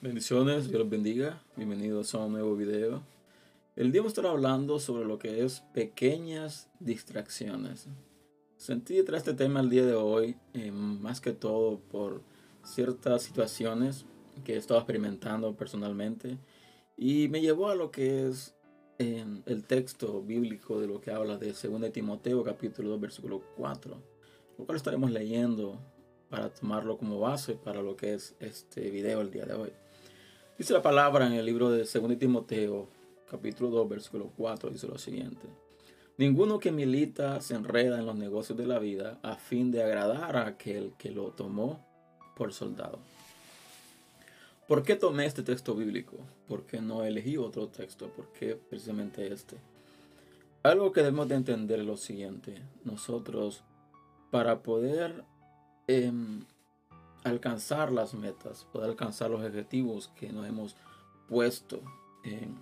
Bendiciones, Dios bendiga. Bienvenidos a un nuevo video. El día vamos a estar hablando sobre lo que es pequeñas distracciones. Sentí traer este tema el día de hoy, eh, más que todo por ciertas situaciones que he estado experimentando personalmente y me llevó a lo que es eh, el texto bíblico de lo que habla de 2 Timoteo capítulo 2 versículo 4, lo cual estaremos leyendo para tomarlo como base para lo que es este video el día de hoy. Dice la palabra en el libro de 2 Timoteo capítulo 2, versículo 4, dice lo siguiente. Ninguno que milita se enreda en los negocios de la vida a fin de agradar a aquel que lo tomó por soldado. ¿Por qué tomé este texto bíblico? ¿Por qué no elegí otro texto? ¿Por qué precisamente este? Algo que debemos de entender es lo siguiente. Nosotros, para poder em, alcanzar las metas, poder alcanzar los objetivos que nos hemos puesto en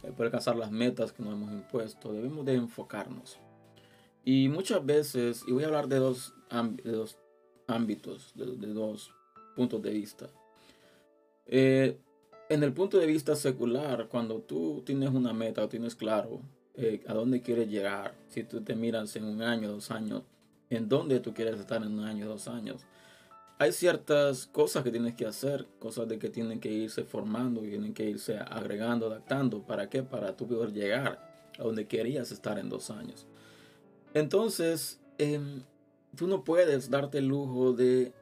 poder alcanzar las metas que nos hemos impuesto, debemos de enfocarnos. Y muchas veces, y voy a hablar de dos, dos ámbitos, de, dos puntos de vista. Eh, en el punto de vista secular, cuando tú tienes una meta o tienes claro eh, a dónde quieres llegar, si tú te miras en un año, dos años, en dónde tú quieres estar en un año, dos años, hay ciertas cosas que tienes que hacer, cosas de que tienen que irse formando, tienen que irse agregando, adaptando. ¿Para qué? Para tú poder llegar a donde querías estar en dos años. Entonces, em, tú no puedes darte el lujo de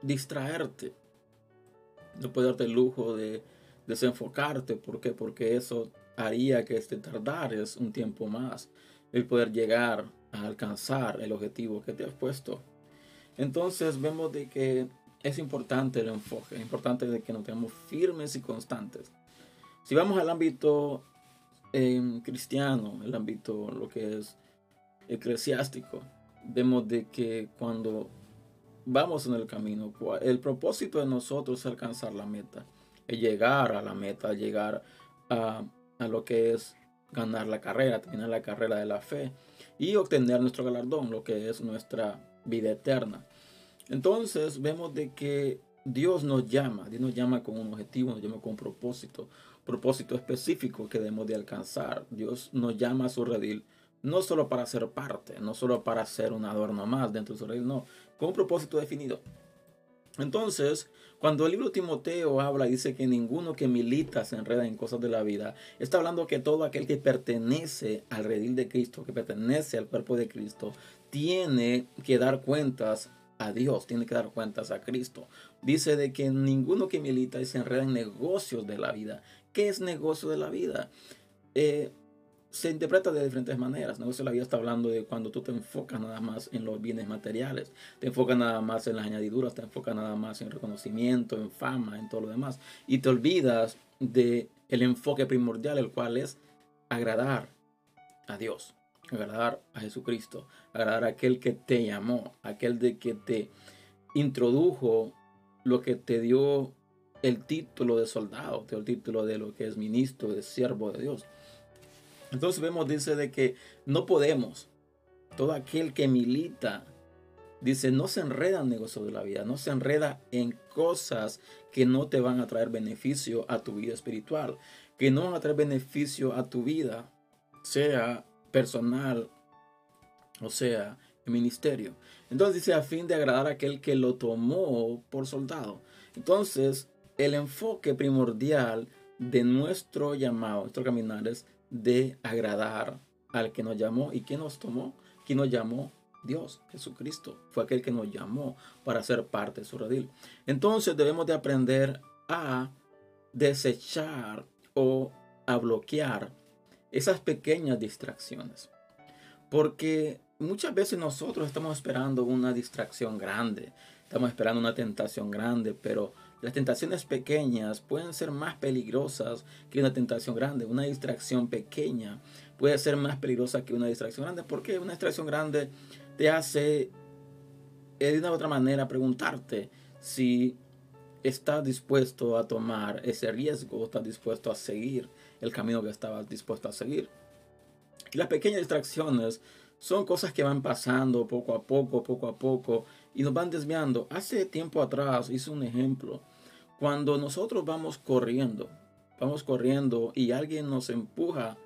distraerte. No puedes darte el lujo de desenfocarte. ¿Por qué? Porque eso haría que te tardares un tiempo más el poder llegar a alcanzar el objetivo que te has puesto. Entonces vemos de que es importante el enfoque, es importante de que nos tengamos firmes y constantes. Si vamos al ámbito em, cristiano, el ámbito lo que es eclesiástico, vemos de que cuando vamos en el camino, el propósito de nosotros es alcanzar la meta, es llegar a la meta, llegar a, a lo que es ganar la carrera, terminar la carrera de la fe y obtener nuestro galardón, lo que es nuestra vida eterna. Entonces vemos de que Dios nos llama, Dios nos llama con un objetivo, nos llama con un propósito, propósito específico que debemos de alcanzar. Dios nos llama a su redil, no solo para ser parte, no solo para ser un adorno más dentro de su redil, no, con un propósito definido. Entonces, cuando el libro de Timoteo habla y dice que ninguno que milita se enreda en cosas de la vida, está hablando que todo aquel que pertenece al redil de Cristo, que pertenece al cuerpo de Cristo, tiene que dar cuentas a Dios, tiene que dar cuentas a Cristo. Dice de que ninguno que milita se enreda en negocios de la vida. ¿Qué es negocio de la vida? Eh, se interpreta de diferentes maneras. Negocio de la vida está hablando de cuando tú te enfocas nada más en los bienes materiales, te enfocas nada más en las añadiduras, te enfocas nada más en reconocimiento, en fama, en todo lo demás. Y te olvidas de el enfoque primordial, el cual es agradar a Dios agradar a Jesucristo, agradar a aquel que te llamó, aquel de que te introdujo lo que te dio el título de soldado, te dio el título de lo que es ministro, de siervo de Dios. Entonces vemos, dice de que no podemos, todo aquel que milita, dice, no se enreda en negocio de la vida, no se enreda en cosas que no te van a traer beneficio a tu vida espiritual, que no van a traer beneficio a tu vida, sea personal, o sea, ministerio. Entonces dice a fin de agradar a aquel que lo tomó por soldado. Entonces, el enfoque primordial de nuestro llamado, nuestro caminar es de agradar al que nos llamó y que nos tomó, que nos llamó Dios, Jesucristo, fue aquel que nos llamó para ser parte de su redil. Entonces debemos de aprender a desechar o a bloquear esas pequeñas distracciones. Porque muchas veces nosotros estamos esperando una distracción grande, estamos esperando una tentación grande, pero las tentaciones pequeñas pueden ser más peligrosas que una tentación grande. Una distracción pequeña puede ser más peligrosa que una distracción grande. porque Una distracción grande te hace eh, de una u otra manera preguntarte si estás dispuesto a tomar ese riesgo, estás dispuesto a seguir el camino que estabas dispuesto a seguir. Y las pequeñas distracciones son cosas que van pasando poco a poco, poco a poco, y nos van desviando. Hace tiempo atrás hice un ejemplo. Cuando nosotros vamos corriendo, vamos corriendo y alguien nos empuja,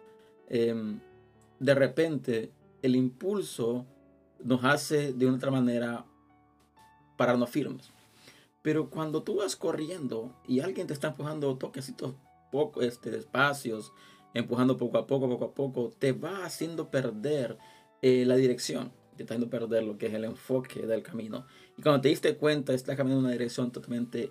em, de repente el impulso nos hace de otra manera pararnos firmes. Pero cuando tú vas corriendo y alguien te está empujando toquecitos poco, este, despacios, empujando poco a poco, poco a poco, te va haciendo perder eh, la dirección, te está haciendo perder lo que es el enfoque del camino. Y cuando te diste cuenta, estás caminando en una dirección totalmente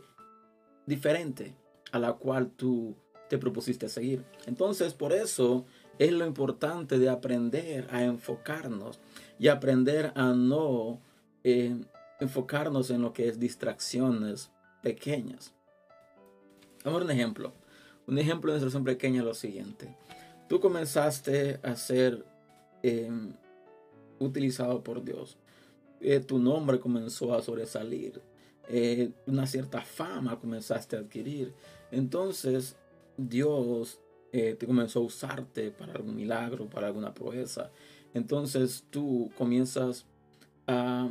diferente a la cual tú te propusiste seguir. Entonces, por eso es lo importante de aprender a enfocarnos y aprender a no eh, enfocarnos en lo que es distracciones pequeñas. Vamos a un ejemplo. Un ejemplo de distracción pequeña es lo siguiente. Tú comenzaste a ser em, utilizado por Dios. Eh, tu nombre comenzó a sobresalir. Eh, una cierta fama comenzaste a adquirir. Entonces Dios eh, te comenzó a usarte para algún milagro, para alguna proeza. Entonces tú comienzas a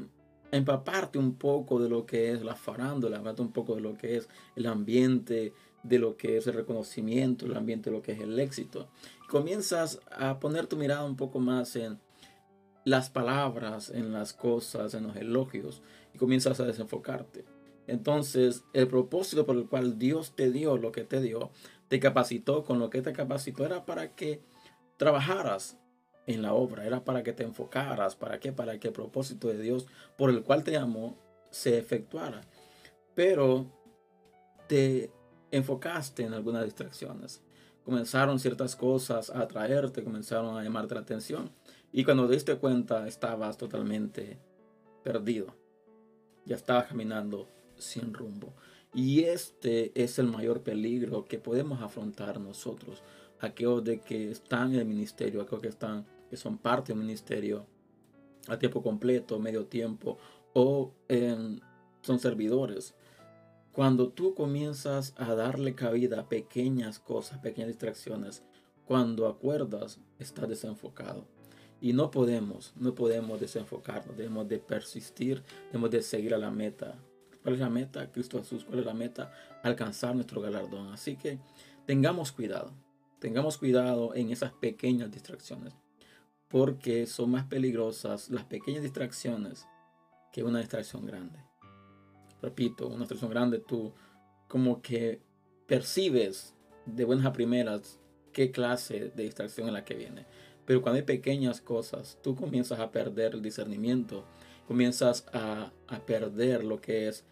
empaparte un poco de lo que es la farándula, un poco de lo que es el ambiente, de lo que es el reconocimiento, el ambiente de lo que es el éxito. Comienzas a poner tu mirada un poco más en las palabras, en las cosas, en los elogios y comienzas a desenfocarte. Entonces, el propósito por el cual Dios te dio lo que te dio, te capacitó con lo que te capacitó, era para que trabajaras en la obra, era para que te enfocaras, para que para que el propósito de Dios por el cual te llamó se efectuara. Pero te enfocaste en algunas distracciones. Comenzaron ciertas cosas a atraerte, comenzaron a llamarte la atención. Y cuando te diste cuenta, estabas totalmente perdido. Ya estabas caminando sin rumbo. Y este es el mayor peligro que podemos afrontar nosotros, aquellos de que están en el ministerio, aquellos que están que son parte del ministerio a tiempo completo, medio tiempo o son servidores. Cuando tú comienzas a darle cabida a pequeñas cosas, pequeñas distracciones, cuando acuerdas, estás desenfocado. Y no podemos, no podemos desenfocarnos, debemos de persistir, debemos de seguir a la meta. ¿Cuál es la meta? Cristo Jesús, ¿cuál es la meta? Alcanzar nuestro galardón. Así que tengamos cuidado, tengamos cuidado en esas pequeñas distracciones porque son más peligrosas las pequeñas distracciones que una distracción grande. Repito, una distracción grande tú como que percibes de buenas a primeras qué clase de distracción es la que viene. Pero cuando hay pequeñas cosas, tú comienzas a perder el discernimiento, comienzas a, perder lo que es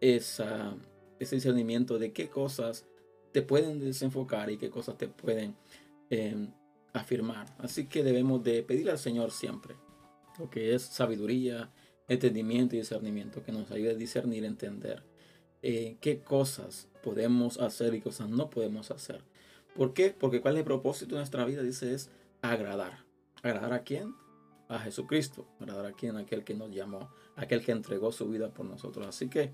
esa, ese discernimiento de qué cosas te pueden desenfocar y qué cosas te pueden em, afirmar. Así que debemos de pedir al Señor siempre lo que es sabiduría, entendimiento y discernimiento, que nos ayude a discernir, entender eh, qué cosas podemos hacer y cosas no podemos hacer. ¿Por qué? Porque cuál es el propósito de nuestra vida, dice, es agradar. ¿Agradar a quién? A Jesucristo. ¿Agradar a quién? Aquel que nos llamó, aquel que entregó su vida por nosotros. Así que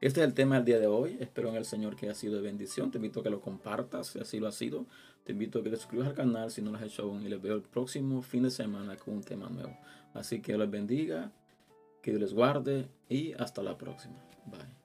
este es el tema del día de hoy. Espero en el Señor que haya sido de bendición. Te invito a que lo compartas, si así lo ha sido. Te invito a que te suscribas al canal si no lo has hecho aún. Y les veo el próximo fin de semana con un tema nuevo. Así que Dios les bendiga, que Dios les guarde y hasta la próxima. Bye.